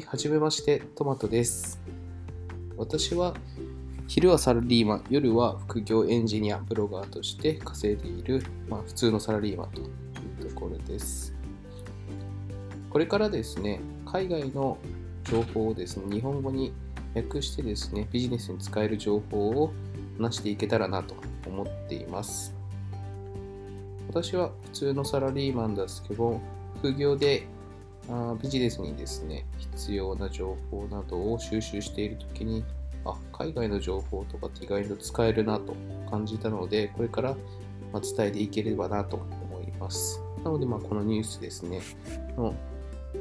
はじめまして、トマトです。私は昼はサラリーマン、夜は副業エンジニア、ブロガーとして稼いでいる、まあ、普通のサラリーマンというところです。これからですね、海外の情報をですね、日本語に訳してですね、ビジネスに使える情報を話していけたらなと思っています。私は普通のサラリーマンですけど、副業であビジネスにですね、必要な情報などを収集しているときに、あ、海外の情報とかって意外と使えるなと感じたので、これから伝えていければなと思います。なので、まあ、このニュースですね、の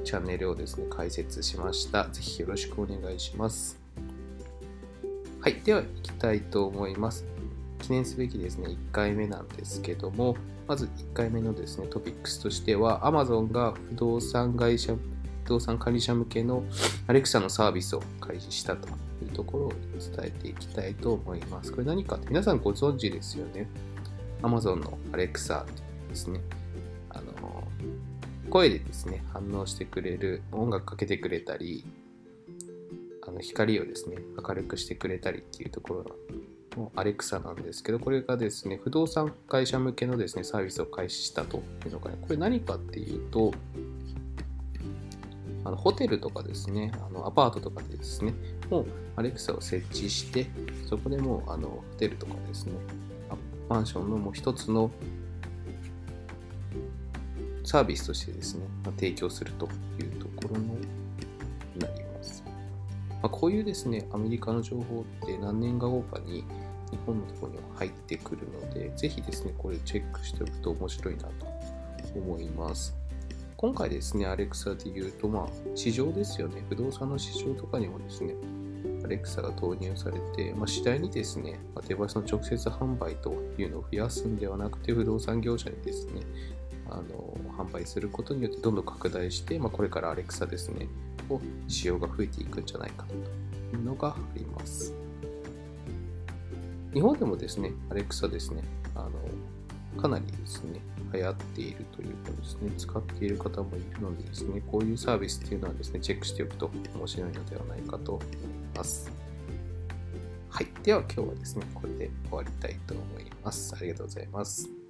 チャンネルをですね、解説しました。ぜひよろしくお願いします。はい、では行きたいと思います。記念すべきですね、1回目なんですけども、まず1回目のですね、トピックスとしては、Amazon が不動産会社、不動産管理者向けの Alexa のサービスを開始したというところを伝えていきたいと思います。これ何かって皆さんご存知ですよね。Amazon の Alexa ですね。あの声でですね、反応してくれる、音楽かけてくれたり、あの光をですね、明るくしてくれたりっていうところのアレクサなんですけど、これがですね、不動産会社向けのですね、サービスを開始したというのが、ね、これ何かっていうと、あのホテルとかですね、あのアパートとかでですね、もうアレクサを設置して、そこでもうあのホテルとかですね、マンションのもう一つのサービスとしてですね、提供するというところの。まあ、こういうですね、アメリカの情報って何年か後かに日本のところには入ってくるので、ぜひですね、これチェックしておくと面白いなと思います。今回ですね、アレクサで言うと、まあ、市場ですよね、不動産の市場とかにもですね、アレクサが投入されて、まあ、次第にですね、まあ、デバイスの直接販売というのを増やすんではなくて、不動産業者にですね、あの販売することによってどんどん拡大して、まあ、これからアレクサですね、を使用が増えていくんじゃないかというのがあります。日本でもですね、アレクサですね、あのかなりですね、流行っているというかですね、使っている方もいるのでですね、こういうサービスっていうのはですね、チェックしておくと面白いのではないかと思います。はい。では今日はですね、これで終わりたいと思います。ありがとうございます。